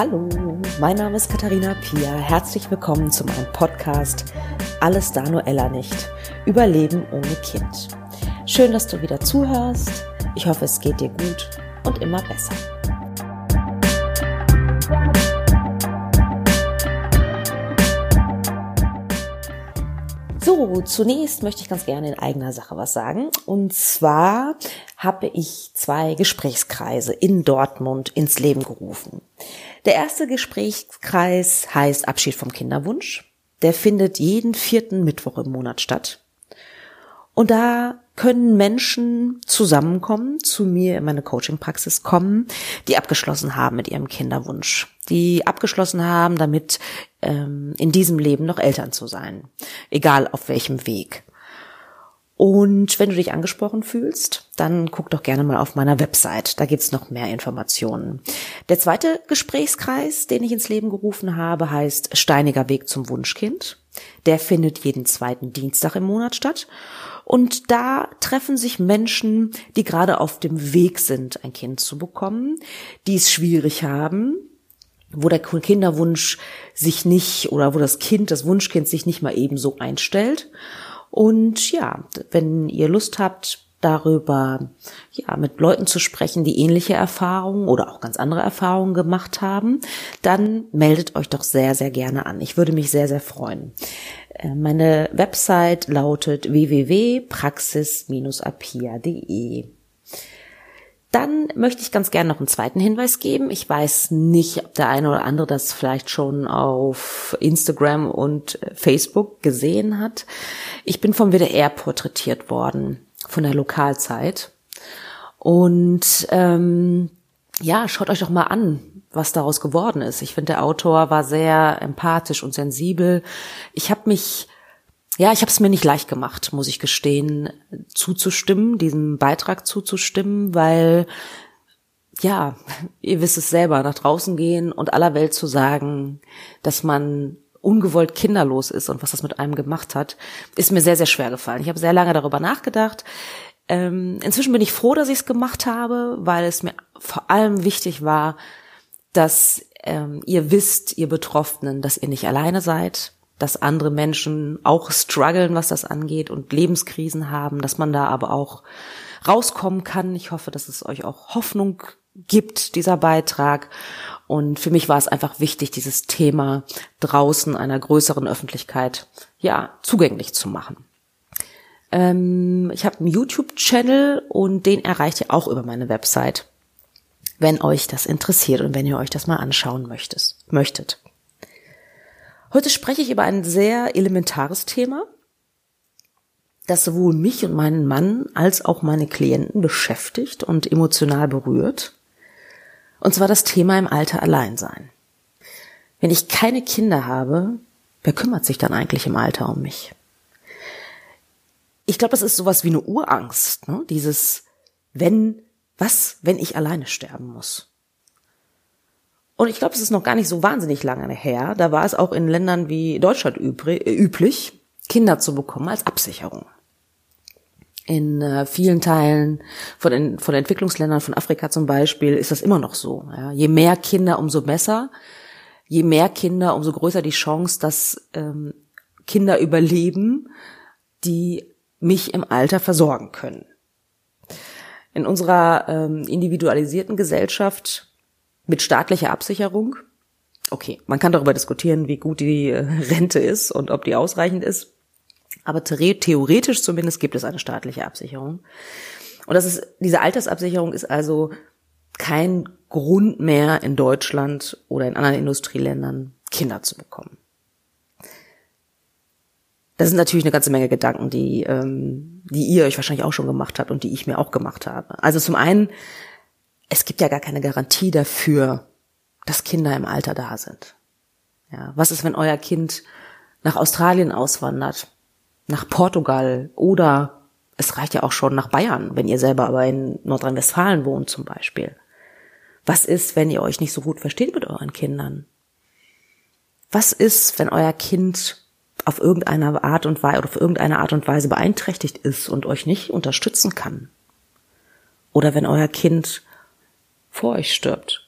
Hallo, mein Name ist Katharina Pia. Herzlich willkommen zu meinem Podcast Alles da nur Ella nicht. Überleben ohne Kind. Schön, dass du wieder zuhörst. Ich hoffe, es geht dir gut und immer besser. So, zunächst möchte ich ganz gerne in eigener Sache was sagen. Und zwar habe ich zwei Gesprächskreise in Dortmund ins Leben gerufen. Der erste Gesprächskreis heißt Abschied vom Kinderwunsch. Der findet jeden vierten Mittwoch im Monat statt. Und da können Menschen zusammenkommen, zu mir in meine Coaching-Praxis kommen, die abgeschlossen haben mit ihrem Kinderwunsch, die abgeschlossen haben, damit ähm, in diesem Leben noch Eltern zu sein, egal auf welchem Weg. Und wenn du dich angesprochen fühlst, dann guck doch gerne mal auf meiner Website. Da gibt's noch mehr Informationen. Der zweite Gesprächskreis, den ich ins Leben gerufen habe, heißt Steiniger Weg zum Wunschkind. Der findet jeden zweiten Dienstag im Monat statt. Und da treffen sich Menschen, die gerade auf dem Weg sind, ein Kind zu bekommen, die es schwierig haben, wo der Kinderwunsch sich nicht oder wo das Kind, das Wunschkind sich nicht mal ebenso einstellt. Und ja, wenn ihr Lust habt, darüber, ja, mit Leuten zu sprechen, die ähnliche Erfahrungen oder auch ganz andere Erfahrungen gemacht haben, dann meldet euch doch sehr, sehr gerne an. Ich würde mich sehr, sehr freuen. Äh, meine Website lautet www.praxis-apia.de. Dann möchte ich ganz gerne noch einen zweiten Hinweis geben. Ich weiß nicht, ob der eine oder andere das vielleicht schon auf Instagram und Facebook gesehen hat. Ich bin vom WDR porträtiert worden, von der Lokalzeit. Und ähm, ja, schaut euch doch mal an, was daraus geworden ist. Ich finde, der Autor war sehr empathisch und sensibel. Ich habe mich, ja, ich habe es mir nicht leicht gemacht, muss ich gestehen, zuzustimmen, diesem Beitrag zuzustimmen, weil, ja, ihr wisst es selber, nach draußen gehen und aller Welt zu sagen, dass man ungewollt kinderlos ist und was das mit einem gemacht hat, ist mir sehr, sehr schwer gefallen. Ich habe sehr lange darüber nachgedacht. Ähm, inzwischen bin ich froh, dass ich es gemacht habe, weil es mir vor allem wichtig war, dass ähm, ihr wisst, ihr Betroffenen, dass ihr nicht alleine seid, dass andere Menschen auch strugglen, was das angeht und Lebenskrisen haben, dass man da aber auch rauskommen kann. Ich hoffe, dass es euch auch Hoffnung gibt, dieser Beitrag. Und für mich war es einfach wichtig, dieses Thema draußen einer größeren Öffentlichkeit, ja, zugänglich zu machen. Ähm, ich habe einen YouTube-Channel und den erreicht ihr auch über meine Website wenn euch das interessiert und wenn ihr euch das mal anschauen möchtet. möchtet. Heute spreche ich über ein sehr elementares Thema, das sowohl mich und meinen Mann als auch meine Klienten beschäftigt und emotional berührt. Und zwar das Thema im Alter allein sein. Wenn ich keine Kinder habe, wer kümmert sich dann eigentlich im Alter um mich? Ich glaube, das ist sowas wie eine Urangst, ne? dieses, wenn was, wenn ich alleine sterben muss? Und ich glaube, es ist noch gar nicht so wahnsinnig lange her. Da war es auch in Ländern wie Deutschland üblich, Kinder zu bekommen als Absicherung. In äh, vielen Teilen von den, von Entwicklungsländern, von Afrika zum Beispiel, ist das immer noch so. Ja. Je mehr Kinder, umso besser. Je mehr Kinder, umso größer die Chance, dass ähm, Kinder überleben, die mich im Alter versorgen können in unserer ähm, individualisierten Gesellschaft mit staatlicher Absicherung. Okay, man kann darüber diskutieren, wie gut die äh, Rente ist und ob die ausreichend ist. Aber theoretisch zumindest gibt es eine staatliche Absicherung. Und das ist, diese Altersabsicherung ist also kein Grund mehr in Deutschland oder in anderen Industrieländern Kinder zu bekommen. Das sind natürlich eine ganze Menge Gedanken, die, ähm, die ihr euch wahrscheinlich auch schon gemacht habt und die ich mir auch gemacht habe. Also zum einen, es gibt ja gar keine Garantie dafür, dass Kinder im Alter da sind. Ja, was ist, wenn euer Kind nach Australien auswandert, nach Portugal oder es reicht ja auch schon nach Bayern, wenn ihr selber aber in Nordrhein-Westfalen wohnt zum Beispiel. Was ist, wenn ihr euch nicht so gut versteht mit euren Kindern? Was ist, wenn euer Kind auf irgendeine Art und Weise oder auf irgendeine Art und Weise beeinträchtigt ist und euch nicht unterstützen kann. Oder wenn euer Kind vor euch stirbt.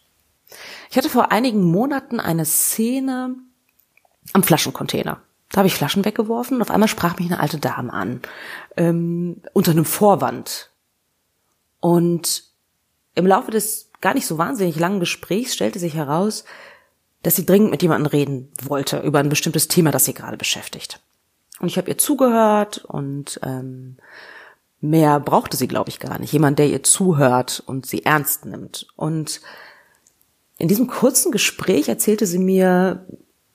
Ich hatte vor einigen Monaten eine Szene am Flaschencontainer. Da habe ich Flaschen weggeworfen und auf einmal sprach mich eine alte Dame an, ähm, unter einem Vorwand. Und im Laufe des gar nicht so wahnsinnig langen Gesprächs stellte sich heraus, dass sie dringend mit jemandem reden wollte über ein bestimmtes Thema, das sie gerade beschäftigt. Und ich habe ihr zugehört und ähm, mehr brauchte sie, glaube ich, gar nicht. Jemand, der ihr zuhört und sie ernst nimmt. Und in diesem kurzen Gespräch erzählte sie mir,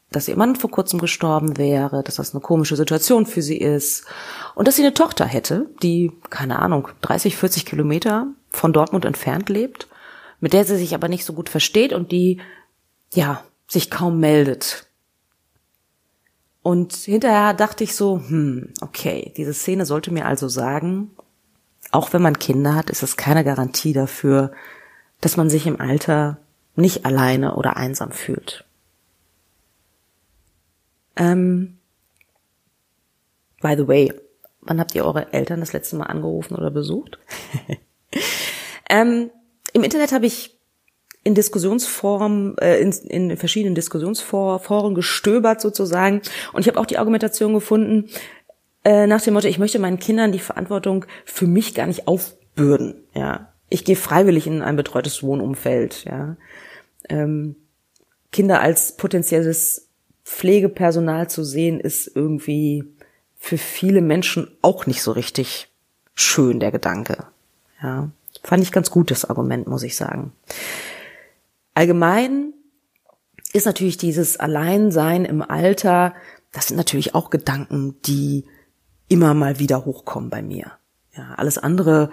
dass ihr Mann vor kurzem gestorben wäre, dass das eine komische Situation für sie ist und dass sie eine Tochter hätte, die, keine Ahnung, 30, 40 Kilometer von Dortmund entfernt lebt, mit der sie sich aber nicht so gut versteht und die, ja, sich kaum meldet. Und hinterher dachte ich so, hm, okay, diese Szene sollte mir also sagen, auch wenn man Kinder hat, ist es keine Garantie dafür, dass man sich im Alter nicht alleine oder einsam fühlt. Ähm, by the way, wann habt ihr eure Eltern das letzte Mal angerufen oder besucht? ähm, Im Internet habe ich in Diskussionsforen, äh, in, in verschiedenen Diskussionsforen gestöbert sozusagen. Und ich habe auch die Argumentation gefunden, äh, nach dem Motto, ich möchte meinen Kindern die Verantwortung für mich gar nicht aufbürden. Ja, ich gehe freiwillig in ein betreutes Wohnumfeld. Ja, ähm, Kinder als potenzielles Pflegepersonal zu sehen, ist irgendwie für viele Menschen auch nicht so richtig schön der Gedanke. Ja, fand ich ganz gut das Argument, muss ich sagen. Allgemein ist natürlich dieses Alleinsein im Alter, das sind natürlich auch Gedanken, die immer mal wieder hochkommen bei mir. Ja, alles andere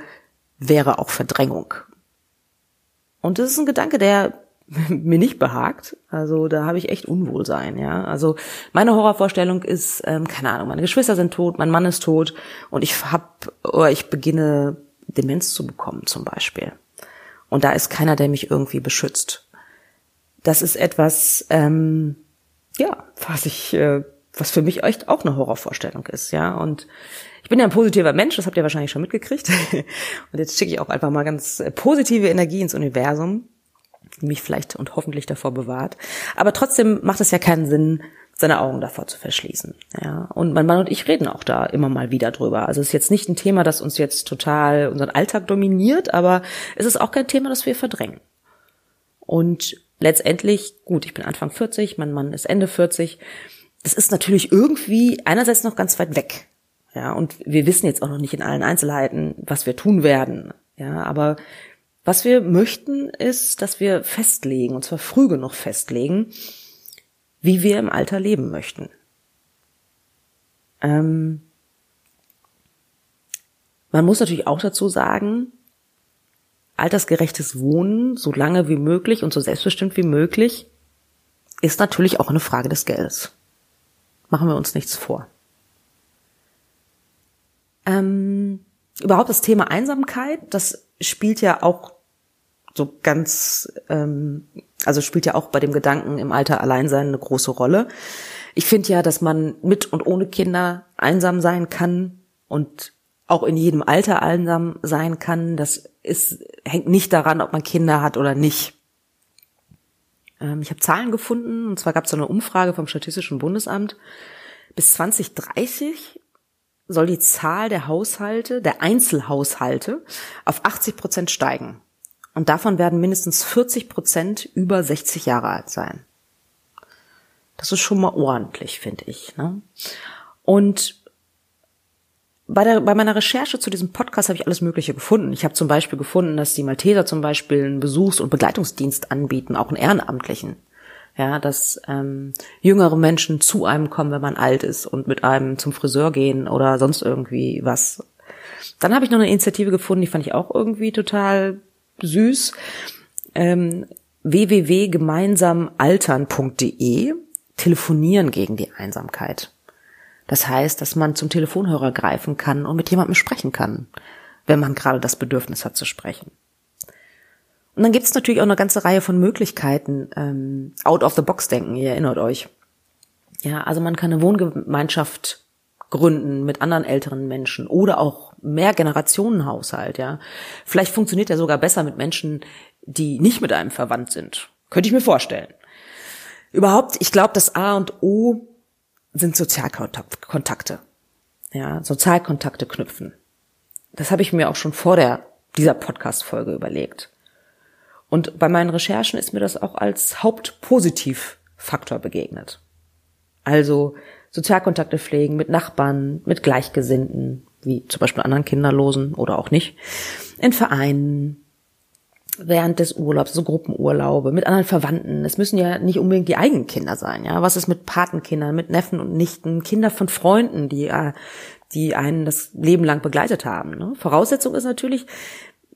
wäre auch Verdrängung. Und das ist ein Gedanke, der mir nicht behagt. Also da habe ich echt Unwohlsein, ja. Also meine Horrorvorstellung ist, ähm, keine Ahnung, meine Geschwister sind tot, mein Mann ist tot und ich hab, oder ich beginne Demenz zu bekommen zum Beispiel. Und da ist keiner, der mich irgendwie beschützt das ist etwas, ähm, ja, was ich, äh, was für mich echt auch eine Horrorvorstellung ist, ja. Und ich bin ja ein positiver Mensch, das habt ihr wahrscheinlich schon mitgekriegt. und jetzt schicke ich auch einfach mal ganz äh, positive Energie ins Universum, die mich vielleicht und hoffentlich davor bewahrt. Aber trotzdem macht es ja keinen Sinn, seine Augen davor zu verschließen. Ja, und mein Mann und ich reden auch da immer mal wieder drüber. Also es ist jetzt nicht ein Thema, das uns jetzt total unseren Alltag dominiert, aber es ist auch kein Thema, das wir verdrängen. Und letztendlich, gut, ich bin Anfang 40, mein Mann ist Ende 40. Das ist natürlich irgendwie einerseits noch ganz weit weg. Ja, und wir wissen jetzt auch noch nicht in allen Einzelheiten, was wir tun werden. Ja, aber was wir möchten, ist, dass wir festlegen, und zwar früh genug festlegen, wie wir im Alter leben möchten. Ähm, man muss natürlich auch dazu sagen, altersgerechtes Wohnen so lange wie möglich und so selbstbestimmt wie möglich ist natürlich auch eine Frage des Geldes. Machen wir uns nichts vor. Ähm, überhaupt das Thema Einsamkeit, das spielt ja auch so ganz, ähm, also spielt ja auch bei dem Gedanken im Alter allein sein eine große Rolle. Ich finde ja, dass man mit und ohne Kinder einsam sein kann und auch in jedem Alter einsam sein kann. Das ist, hängt nicht daran, ob man Kinder hat oder nicht. Ähm, ich habe Zahlen gefunden, und zwar gab es so eine Umfrage vom Statistischen Bundesamt. Bis 2030 soll die Zahl der Haushalte, der Einzelhaushalte, auf 80 Prozent steigen. Und davon werden mindestens 40 Prozent über 60 Jahre alt sein. Das ist schon mal ordentlich, finde ich. Ne? Und bei, der, bei meiner Recherche zu diesem Podcast habe ich alles Mögliche gefunden. Ich habe zum Beispiel gefunden, dass die Malteser zum Beispiel einen Besuchs- und Begleitungsdienst anbieten, auch einen ehrenamtlichen. Ja, dass ähm, jüngere Menschen zu einem kommen, wenn man alt ist und mit einem zum Friseur gehen oder sonst irgendwie was. Dann habe ich noch eine Initiative gefunden, die fand ich auch irgendwie total süß. Ähm, www.gemeinsamaltern.de Telefonieren gegen die Einsamkeit. Das heißt, dass man zum Telefonhörer greifen kann und mit jemandem sprechen kann, wenn man gerade das Bedürfnis hat zu sprechen. Und dann gibt es natürlich auch eine ganze Reihe von Möglichkeiten, ähm, out of the box denken, ihr erinnert euch. Ja, also man kann eine Wohngemeinschaft gründen mit anderen älteren Menschen oder auch mehr Generationenhaushalt, ja. Vielleicht funktioniert er sogar besser mit Menschen, die nicht mit einem verwandt sind. Könnte ich mir vorstellen. Überhaupt, ich glaube, das A und O sind Sozialkontakte. Ja, Sozialkontakte knüpfen. Das habe ich mir auch schon vor der, dieser Podcast-Folge überlegt. Und bei meinen Recherchen ist mir das auch als Hauptpositivfaktor begegnet. Also Sozialkontakte pflegen mit Nachbarn, mit Gleichgesinnten, wie zum Beispiel anderen Kinderlosen oder auch nicht, in Vereinen, während des Urlaubs, so Gruppenurlaube, mit anderen Verwandten. Es müssen ja nicht unbedingt die eigenen Kinder sein, ja. Was ist mit Patenkindern, mit Neffen und Nichten, Kinder von Freunden, die, äh, die einen das Leben lang begleitet haben. Ne? Voraussetzung ist natürlich,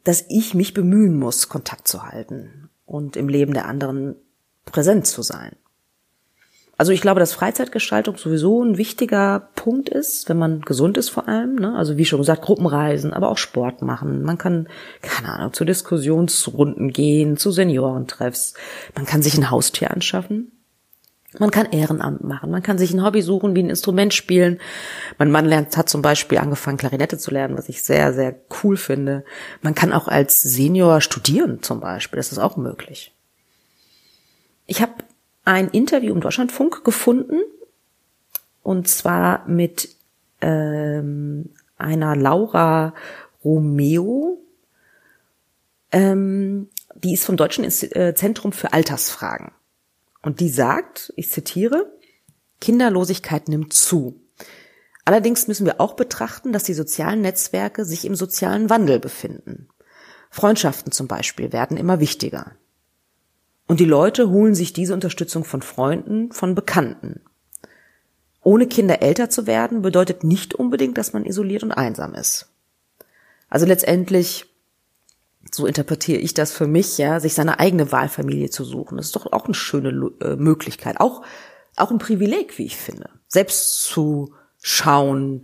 dass ich mich bemühen muss, Kontakt zu halten und im Leben der anderen präsent zu sein. Also ich glaube, dass Freizeitgestaltung sowieso ein wichtiger Punkt ist, wenn man gesund ist vor allem. Ne? Also wie schon gesagt, Gruppenreisen, aber auch Sport machen. Man kann, keine Ahnung, zu Diskussionsrunden gehen, zu Seniorentreffs. Man kann sich ein Haustier anschaffen. Man kann Ehrenamt machen, man kann sich ein Hobby suchen, wie ein Instrument spielen. Mein Mann lernt, hat zum Beispiel angefangen, Klarinette zu lernen, was ich sehr, sehr cool finde. Man kann auch als Senior studieren zum Beispiel, das ist auch möglich. Ich habe ein Interview im Deutschlandfunk gefunden und zwar mit ähm, einer Laura Romeo. Ähm, die ist vom Deutschen äh, Zentrum für Altersfragen. Und die sagt, ich zitiere, Kinderlosigkeit nimmt zu. Allerdings müssen wir auch betrachten, dass die sozialen Netzwerke sich im sozialen Wandel befinden. Freundschaften zum Beispiel werden immer wichtiger. Und die Leute holen sich diese Unterstützung von Freunden, von Bekannten. Ohne Kinder älter zu werden, bedeutet nicht unbedingt, dass man isoliert und einsam ist. Also letztendlich, so interpretiere ich das für mich, ja, sich seine eigene Wahlfamilie zu suchen. Das ist doch auch eine schöne äh, Möglichkeit. Auch, auch ein Privileg, wie ich finde. Selbst zu schauen,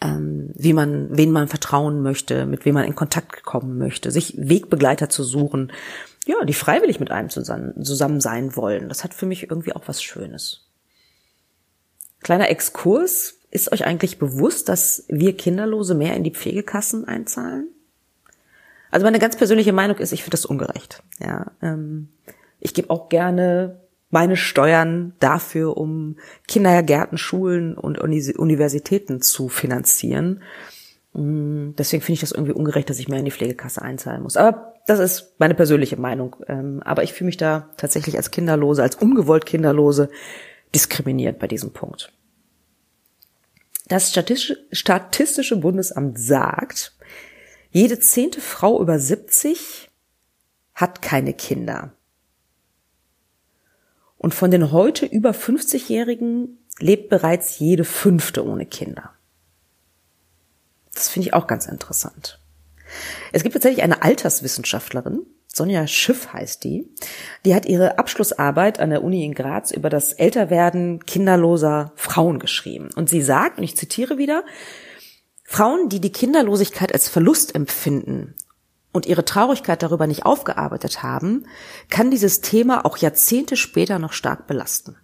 ähm, wie man, wen man vertrauen möchte, mit wem man in Kontakt kommen möchte, sich Wegbegleiter zu suchen, ja, die freiwillig mit einem zusammen, zusammen sein wollen. Das hat für mich irgendwie auch was Schönes. Kleiner Exkurs. Ist euch eigentlich bewusst, dass wir Kinderlose mehr in die Pflegekassen einzahlen? Also meine ganz persönliche Meinung ist, ich finde das ungerecht. Ja, ähm, ich gebe auch gerne meine Steuern dafür, um Kindergärten, Schulen und Universitäten zu finanzieren. Mm, deswegen finde ich das irgendwie ungerecht, dass ich mehr in die Pflegekasse einzahlen muss. Aber das ist meine persönliche Meinung. Ähm, aber ich fühle mich da tatsächlich als Kinderlose, als ungewollt Kinderlose diskriminiert bei diesem Punkt. Das Statistische Bundesamt sagt, jede zehnte Frau über 70 hat keine Kinder. Und von den heute über 50-Jährigen lebt bereits jede fünfte ohne Kinder. Das finde ich auch ganz interessant. Es gibt tatsächlich eine Alterswissenschaftlerin, Sonja Schiff heißt die, die hat ihre Abschlussarbeit an der Uni in Graz über das Älterwerden kinderloser Frauen geschrieben. Und sie sagt, und ich zitiere wieder, Frauen, die die Kinderlosigkeit als Verlust empfinden und ihre Traurigkeit darüber nicht aufgearbeitet haben, kann dieses Thema auch Jahrzehnte später noch stark belasten.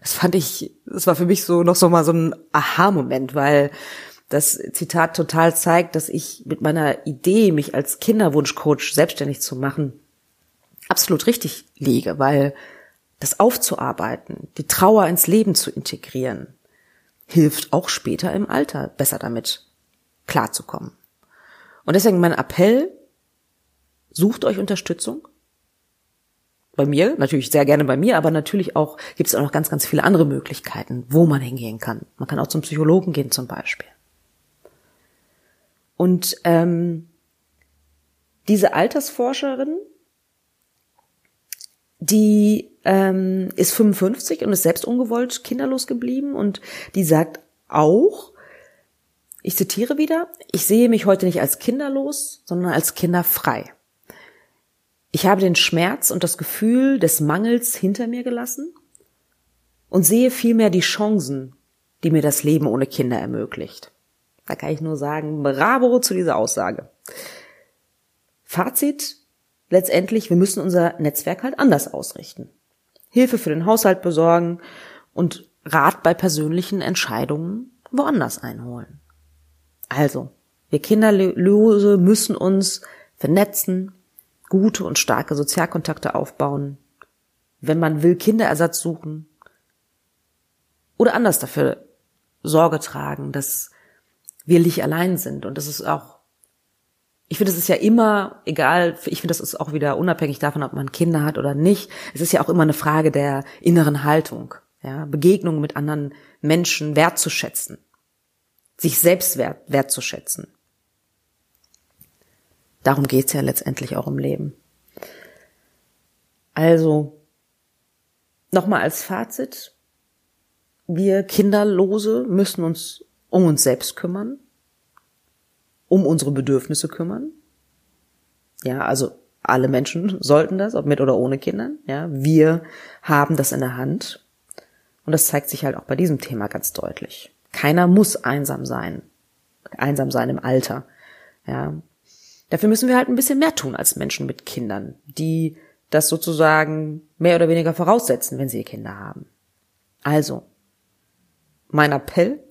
Das fand ich, das war für mich so noch so mal so ein Aha-Moment, weil das Zitat total zeigt, dass ich mit meiner Idee, mich als Kinderwunschcoach selbstständig zu machen, absolut richtig liege, weil das aufzuarbeiten, die Trauer ins Leben zu integrieren, hilft auch später im Alter besser damit klarzukommen. Und deswegen mein Appell, sucht euch Unterstützung. Bei mir, natürlich sehr gerne bei mir, aber natürlich auch gibt es auch noch ganz, ganz viele andere Möglichkeiten, wo man hingehen kann. Man kann auch zum Psychologen gehen zum Beispiel. Und ähm, diese Altersforscherin, die ähm, ist 55 und ist selbst ungewollt kinderlos geblieben und die sagt auch, ich zitiere wieder, ich sehe mich heute nicht als kinderlos, sondern als kinderfrei. Ich habe den Schmerz und das Gefühl des Mangels hinter mir gelassen und sehe vielmehr die Chancen, die mir das Leben ohne Kinder ermöglicht. Da kann ich nur sagen, bravo zu dieser Aussage. Fazit, letztendlich, wir müssen unser Netzwerk halt anders ausrichten. Hilfe für den Haushalt besorgen und Rat bei persönlichen Entscheidungen woanders einholen. Also, wir Kinderlose müssen uns vernetzen, gute und starke Sozialkontakte aufbauen, wenn man will, Kinderersatz suchen oder anders dafür Sorge tragen, dass wir nicht allein sind. Und das ist auch, ich finde, es ist ja immer, egal, ich finde, das ist auch wieder unabhängig davon, ob man Kinder hat oder nicht. Es ist ja auch immer eine Frage der inneren Haltung, ja, Begegnung mit anderen Menschen wertzuschätzen, sich selbst wert, wertzuschätzen. Darum geht's ja letztendlich auch im Leben. Also, nochmal als Fazit. Wir Kinderlose müssen uns um uns selbst kümmern, um unsere Bedürfnisse kümmern. Ja, also alle Menschen sollten das, ob mit oder ohne Kindern. Ja, wir haben das in der Hand. Und das zeigt sich halt auch bei diesem Thema ganz deutlich. Keiner muss einsam sein. Einsam sein im Alter. Ja. Dafür müssen wir halt ein bisschen mehr tun als Menschen mit Kindern, die das sozusagen mehr oder weniger voraussetzen, wenn sie Kinder haben. Also, mein Appell,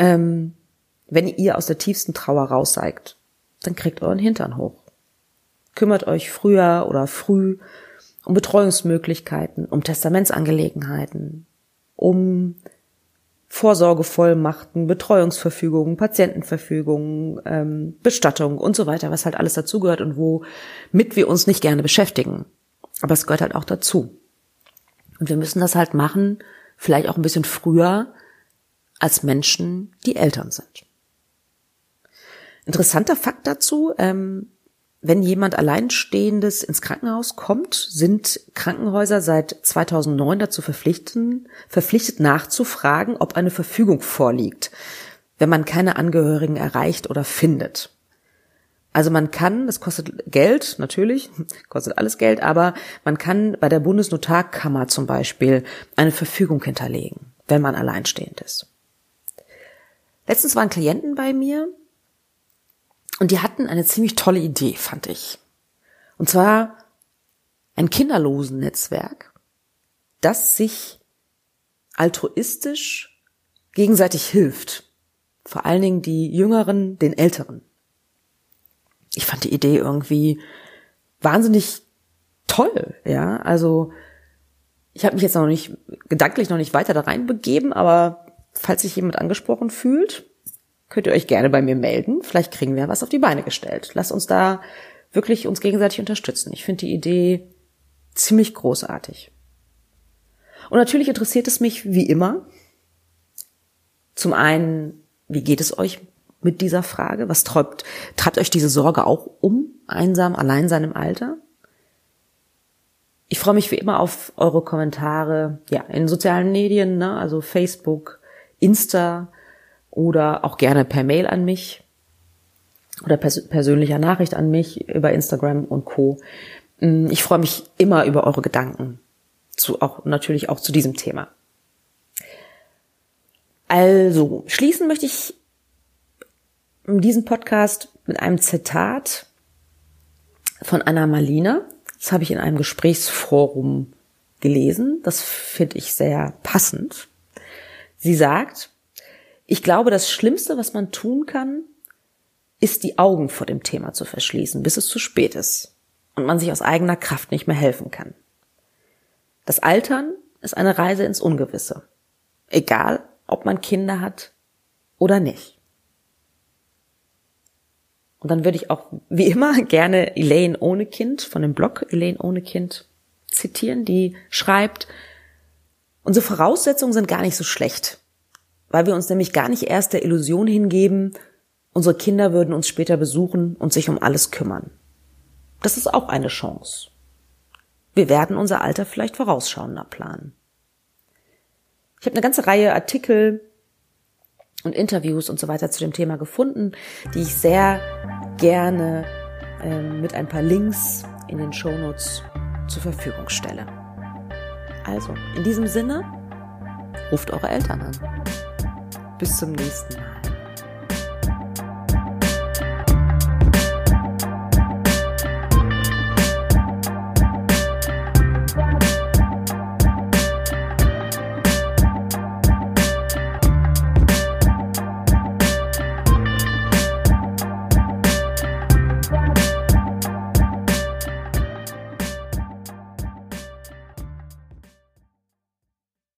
ähm, wenn ihr aus der tiefsten Trauer raus seid, dann kriegt euren Hintern hoch. Kümmert euch früher oder früh um Betreuungsmöglichkeiten, um Testamentsangelegenheiten, um Vorsorgevollmachten, Betreuungsverfügungen, Patientenverfügungen, ähm, Bestattung und so weiter, was halt alles dazugehört und womit wir uns nicht gerne beschäftigen. Aber es gehört halt auch dazu. Und wir müssen das halt machen, vielleicht auch ein bisschen früher, als Menschen, die Eltern sind. Interessanter Fakt dazu, ähm, wenn jemand Alleinstehendes ins Krankenhaus kommt, sind Krankenhäuser seit 2009 dazu verpflichtet, verpflichtet nachzufragen, ob eine Verfügung vorliegt, wenn man keine Angehörigen erreicht oder findet. Also man kann, das kostet Geld, natürlich, kostet alles Geld, aber man kann bei der Bundesnotarkammer zum Beispiel eine Verfügung hinterlegen, wenn man alleinstehend ist. Letztens waren Klienten bei mir und die hatten eine ziemlich tolle Idee, fand ich. Und zwar ein Kinderlosen-Netzwerk, das sich altruistisch gegenseitig hilft. Vor allen Dingen die Jüngeren, den Älteren. Ich fand die Idee irgendwie wahnsinnig toll, ja. Also ich habe mich jetzt noch nicht gedanklich noch nicht weiter da rein begeben, aber falls sich jemand angesprochen fühlt, könnt ihr euch gerne bei mir melden. Vielleicht kriegen wir was auf die Beine gestellt. Lasst uns da wirklich uns gegenseitig unterstützen. Ich finde die Idee ziemlich großartig. Und natürlich interessiert es mich wie immer. Zum einen, wie geht es euch mit dieser Frage? Was treibt, treibt euch diese Sorge auch um? Einsam, allein sein im Alter? Ich freue mich wie immer auf eure Kommentare, ja, in sozialen Medien, ne, also Facebook, Insta oder auch gerne per Mail an mich oder pers persönlicher Nachricht an mich über Instagram und Co. Mm, ich freue mich immer über eure Gedanken zu auch natürlich auch zu diesem Thema. Also, schließen möchte ich diesen Podcast mit einem Zitat von Anna Malina. Das habe ich in einem Gesprächsforum gelesen. Das finde ich sehr passend. Sie sagt, ich glaube, das Schlimmste, was man tun kann, ist die Augen vor dem Thema zu verschließen, bis es zu spät ist und man sich aus eigener Kraft nicht mehr helfen kann. Das Altern ist eine Reise ins Ungewisse, egal ob man Kinder hat oder nicht. Und dann würde ich auch wie immer gerne Elaine ohne Kind von dem Blog Elaine ohne Kind zitieren, die schreibt, Unsere Voraussetzungen sind gar nicht so schlecht, weil wir uns nämlich gar nicht erst der Illusion hingeben, unsere Kinder würden uns später besuchen und sich um alles kümmern. Das ist auch eine Chance. Wir werden unser Alter vielleicht vorausschauender planen. Ich habe eine ganze Reihe Artikel und Interviews und so weiter zu dem Thema gefunden, die ich sehr gerne äh, mit ein paar Links in den Shownotes zur Verfügung stelle. Also, in diesem Sinne, ruft eure Eltern an. Bis zum nächsten Mal.